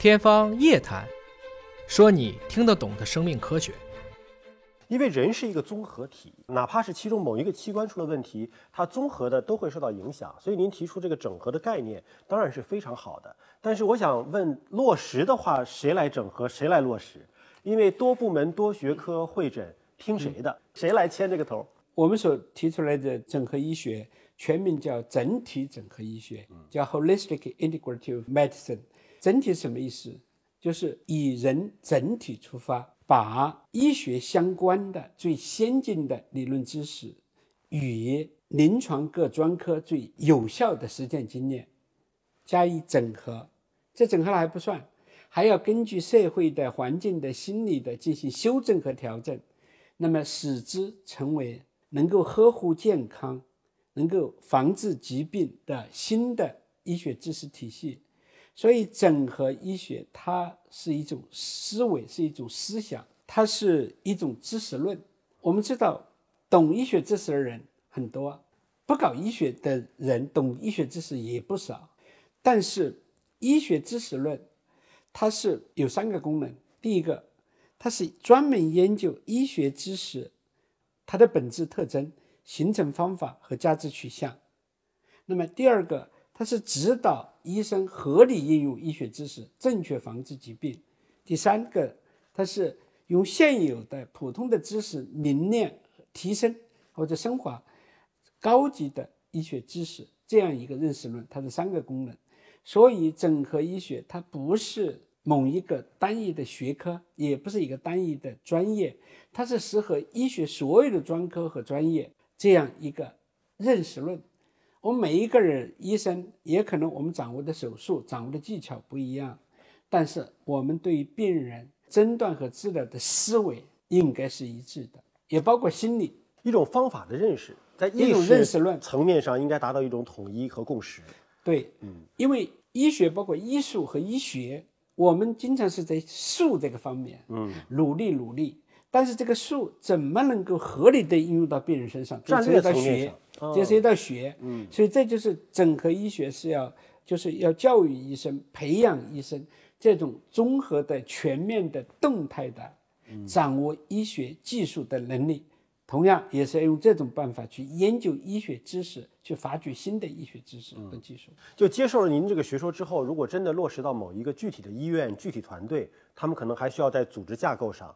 天方夜谭，说你听得懂的生命科学。因为人是一个综合体，哪怕是其中某一个器官出了问题，它综合的都会受到影响。所以您提出这个整合的概念，当然是非常好的。但是我想问，落实的话，谁来整合，谁来落实？因为多部门、多学科会诊，听谁的？谁来牵这个头？我们所提出来的整合医学，全名叫整体整合医学，叫 Holistic Integrative Medicine。整体什么意思？就是以人整体出发。把医学相关的最先进的理论知识与临床各专科最有效的实践经验加以整合，这整合了还不算，还要根据社会的环境的心理的进行修正和调整，那么使之成为能够呵护健康、能够防治疾病的新的医学知识体系。所以，整合医学它是一种思维，是一种思想，它是一种知识论。我们知道，懂医学知识的人很多，不搞医学的人懂医学知识也不少。但是，医学知识论它是有三个功能：第一个，它是专门研究医学知识它的本质特征、形成方法和价值取向；那么第二个，它是指导。医生合理应用医学知识，正确防治疾病。第三个，它是用现有的普通的知识凝练、提升或者升华高级的医学知识，这样一个认识论，它的三个功能。所以，整合医学它不是某一个单一的学科，也不是一个单一的专业，它是适合医学所有的专科和专业这样一个认识论。我们每一个人，医生也可能我们掌握的手术、掌握的技巧不一样，但是我们对于病人诊断和治疗的思维应该是一致的，也包括心理一种方法的认识，在一种认识论层面上应该达到一种统一和共识。对，嗯，因为医学包括医术和医学，我们经常是在术这个方面，嗯，努力努力。但是这个术怎么能够合理的应用到病人身上？这是一道学，这是一道学。嗯，所以这就是整合医学是要，就是要教育医生、培养医生这种综合的、全面的、动态的掌握医学技术的能力。同样也是要用这种办法去研究医学知识，去发掘新的医学知识和技术。就接受了您这个学说之后，如果真的落实到某一个具体的医院、具体团队，他们可能还需要在组织架构上。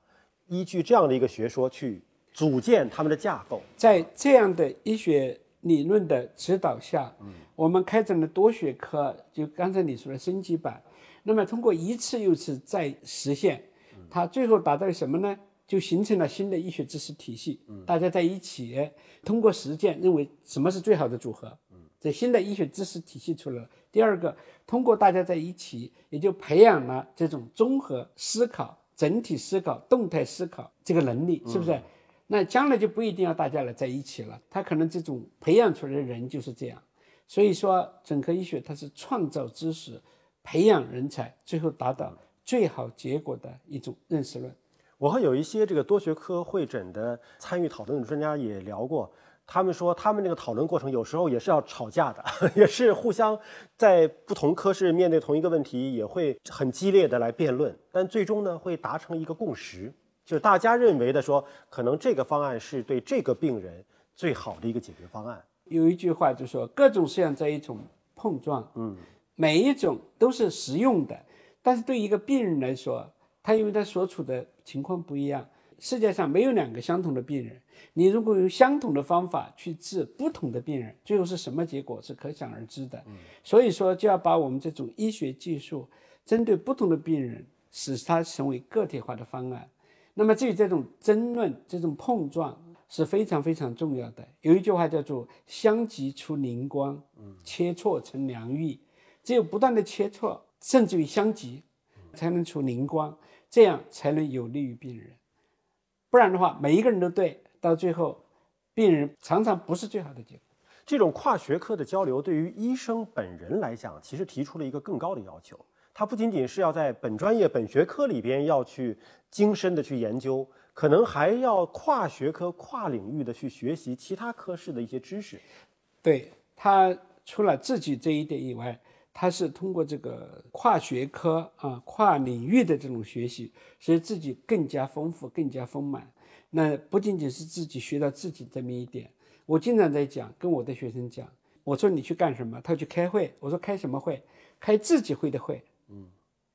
依据这样的一个学说去组建他们的架构，在这样的医学理论的指导下，嗯，我们开展了多学科，就刚才你说的升级版。那么通过一次又一次再实现，它最后达到了什么呢？就形成了新的医学知识体系。嗯，大家在一起通过实践，认为什么是最好的组合？嗯，这新的医学知识体系出来了。第二个，通过大家在一起，也就培养了这种综合思考。整体思考、动态思考这个能力是不是？那将来就不一定要大家来在一起了，他可能这种培养出来的人就是这样。所以说，整个医学它是创造知识、培养人才，最后达到最好结果的一种认识论。我和有一些这个多学科会诊的参与讨论的专家也聊过。他们说，他们那个讨论过程有时候也是要吵架的，也是互相在不同科室面对同一个问题，也会很激烈的来辩论。但最终呢，会达成一个共识，就是大家认为的说，可能这个方案是对这个病人最好的一个解决方案。有一句话就说，各种实验在一种碰撞，嗯，每一种都是实用的，但是对一个病人来说，他因为他所处的情况不一样。世界上没有两个相同的病人，你如果用相同的方法去治不同的病人，最后是什么结果是可想而知的。所以说，就要把我们这种医学技术针对不同的病人，使它成为个体化的方案。那么，至于这种争论、这种碰撞是非常非常重要的。有一句话叫做“相极出灵光，切磋成良玉”。只有不断的切磋，甚至于相极，才能出灵光，这样才能有利于病人。不然的话，每一个人都对，到最后，病人常常不是最好的结果。这种跨学科的交流，对于医生本人来讲，其实提出了一个更高的要求。他不仅仅是要在本专业、本学科里边要去精深的去研究，可能还要跨学科、跨领域的去学习其他科室的一些知识。对他除了自己这一点以外，他是通过这个跨学科啊、跨领域的这种学习，使自己更加丰富、更加丰满。那不仅仅是自己学到自己这么一点，我经常在讲，跟我的学生讲，我说你去干什么？他去开会，我说开什么会？开自己会的会，嗯，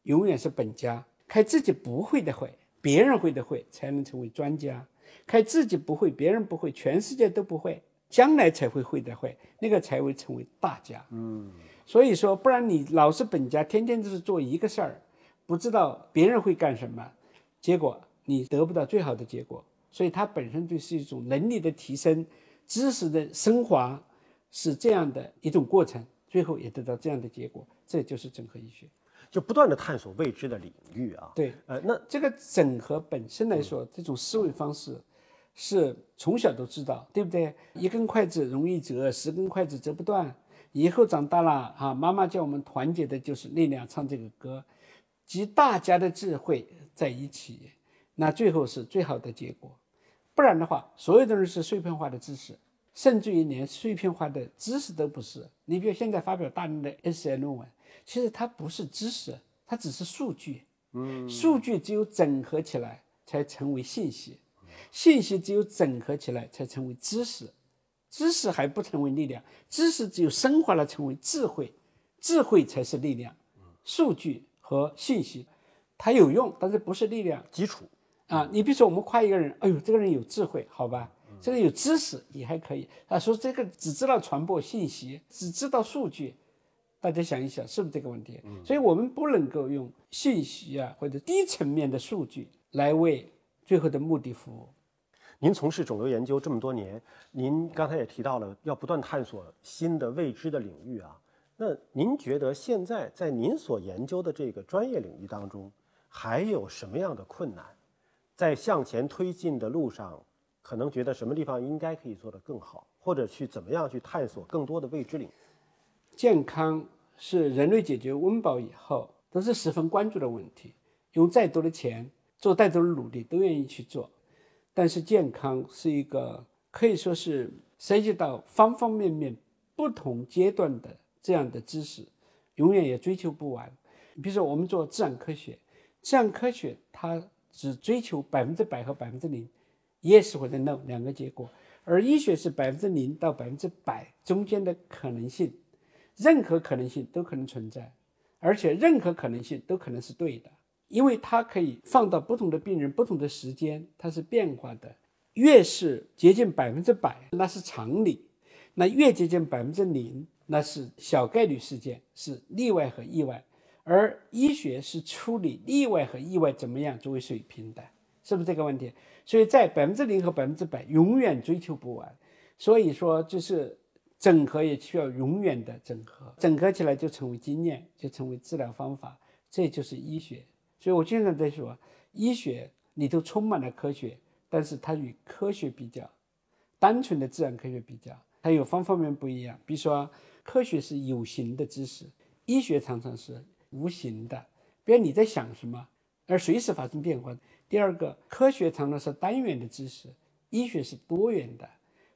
永远是本家。开自己不会的会，别人会的会，才能成为专家。开自己不会，别人不会，全世界都不会，将来才会会的会，那个才会成为大家。嗯，所以说，不然你老是本家，天天都是做一个事儿，不知道别人会干什么，结果你得不到最好的结果。所以它本身就是一种能力的提升，知识的升华，是这样的一种过程，最后也得到这样的结果，这就是整合医学。就不断的探索未知的领域啊。对，呃，那这个整合本身来说，这种思维方式是从小都知道，对不对？一根筷子容易折，十根筷子折不断。以后长大了啊，妈妈叫我们团结的就是力量，唱这个歌，集大家的智慧在一起，那最后是最好的结果。不然的话，所有的人是碎片化的知识，甚至于连碎片化的知识都不是。你比如现在发表大量的 essay 论文。其实它不是知识，它只是数据。嗯，数据只有整合起来才成为信息，信息只有整合起来才成为知识，知识还不成为力量，知识只有升华了成为智慧，智慧才是力量。数据和信息，它有用，但是不是力量基础啊。你比如说，我们夸一个人，哎呦，这个人有智慧，好吧，这个有知识也还可以。啊，说这个只知道传播信息，只知道数据。大家想一想，是不是这个问题？所以，我们不能够用信息啊或者低层面的数据来为最后的目的服务。您从事肿瘤研究这么多年，您刚才也提到了要不断探索新的未知的领域啊。那您觉得现在在您所研究的这个专业领域当中，还有什么样的困难？在向前推进的路上，可能觉得什么地方应该可以做得更好，或者去怎么样去探索更多的未知领域？健康是人类解决温饱以后都是十分关注的问题，用再多的钱做再多的努力都愿意去做。但是健康是一个可以说是涉及到方方面面、不同阶段的这样的知识，永远也追求不完。比如说我们做自然科学，自然科学它只追求百分之百和百分之零，yes 或者 no 两个结果，而医学是百分之零到百分之百中间的可能性。任何可能性都可能存在，而且任何可能性都可能是对的，因为它可以放到不同的病人、不同的时间，它是变化的。越是接近百分之百，那是常理；那越接近百分之零，那是小概率事件，是例外和意外。而医学是处理例外和意外怎么样作为水平的，是不是这个问题？所以在百分之零和百分之百永远追求不完。所以说，就是。整合也需要永远的整合，整合起来就成为经验，就成为治疗方法，这就是医学。所以我经常在说，医学里头充满了科学，但是它与科学比较，单纯的自然科学比较，它有方方面面不一样。比如说，科学是有形的知识，医学常常是无形的，比如你在想什么，而随时发生变化。第二个，科学常常是单元的知识，医学是多元的，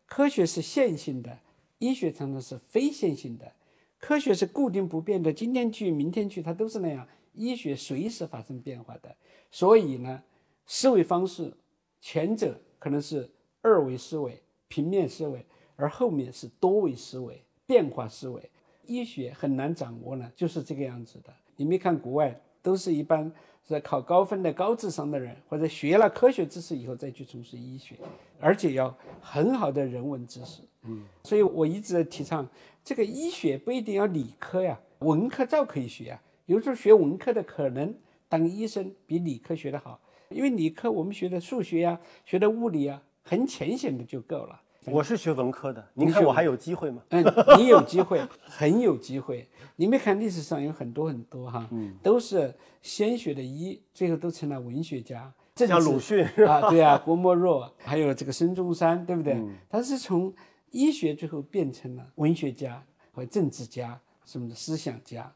科学是线性的。医学常常是非线性的，科学是固定不变的，今天去明天去，它都是那样。医学随时发生变化的，所以呢，思维方式前者可能是二维思维、平面思维，而后面是多维思维、变化思维。医学很难掌握呢，就是这个样子的。你没看国外都是一般是考高分的高智商的人，或者学了科学知识以后再去从事医学，而且要很好的人文知识。嗯，所以我一直在提倡，这个医学不一定要理科呀，文科照可以学啊。有时候学文科的可能当医生比理科学的好，因为理科我们学的数学呀，学的物理啊，很浅显的就够了。我是学文科的，您看我还有机会吗？嗯，你有机会，很有机会。你没看历史上有很多很多哈，都是先学的医，最后都成了文学家。像鲁迅 啊，对啊，郭沫若，还有这个孙中山，对不对？他是从。医学最后变成了文学家和政治家，什么的思想家，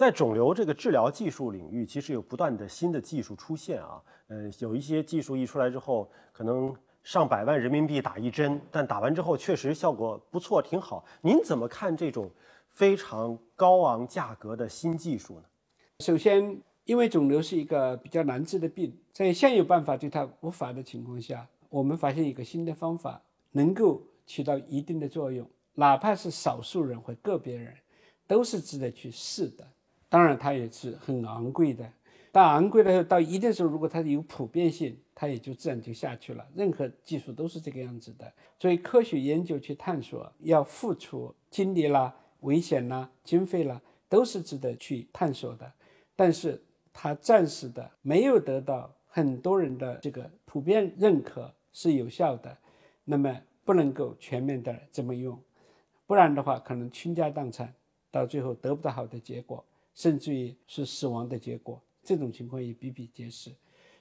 在肿瘤这个治疗技术领域，其实有不断的新的技术出现啊。嗯，有一些技术一出来之后，可能上百万人民币打一针，但打完之后确实效果不错，挺好。您怎么看这种非常高昂价格的新技术呢？首先，因为肿瘤是一个比较难治的病，在现有办法对它无法的情况下，我们发现一个新的方法能够起到一定的作用，哪怕是少数人或个别人，都是值得去试的。当然，它也是很昂贵的。但昂贵的到一定时候，如果它有普遍性，它也就自然就下去了。任何技术都是这个样子的。所以，科学研究去探索，要付出精力啦、危险啦、经费啦，都是值得去探索的。但是，它暂时的没有得到很多人的这个普遍认可是有效的，那么不能够全面的这么用，不然的话，可能倾家荡产，到最后得不到好的结果，甚至于是死亡的结果。这种情况也比比皆是，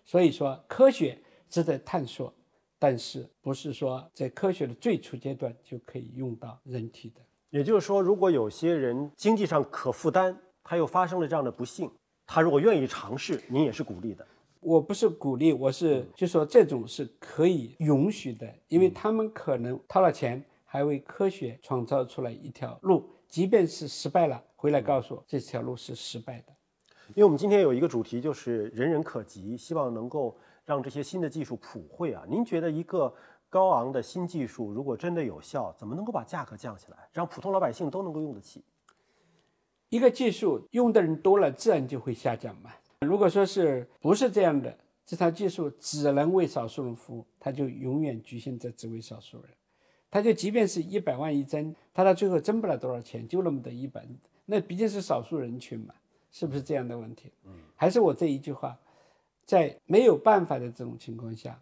所以说科学值得探索，但是不是说在科学的最初阶段就可以用到人体的。也就是说，如果有些人经济上可负担，他又发生了这样的不幸，他如果愿意尝试，您也是鼓励的。我不是鼓励，我是就说这种是可以允许的，因为他们可能掏了钱，还为科学创造出来一条路，即便是失败了，回来告诉我这条路是失败的。因为我们今天有一个主题，就是人人可及，希望能够让这些新的技术普惠啊。您觉得一个高昂的新技术如果真的有效，怎么能够把价格降下来，让普通老百姓都能够用得起？一个技术用的人多了，自然就会下降嘛。如果说是不是这样的，这套技术只能为少数人服务，它就永远局限在只为少数人。它就即便是一百万一针，它到最后挣不了多少钱，就那么的一本，那毕竟是少数人群嘛。是不是这样的问题？嗯，还是我这一句话，在没有办法的这种情况下，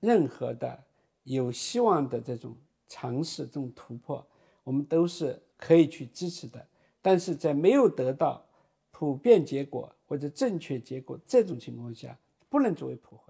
任何的有希望的这种尝试、这种突破，我们都是可以去支持的。但是在没有得到普遍结果或者正确结果这种情况下，不能作为普惠。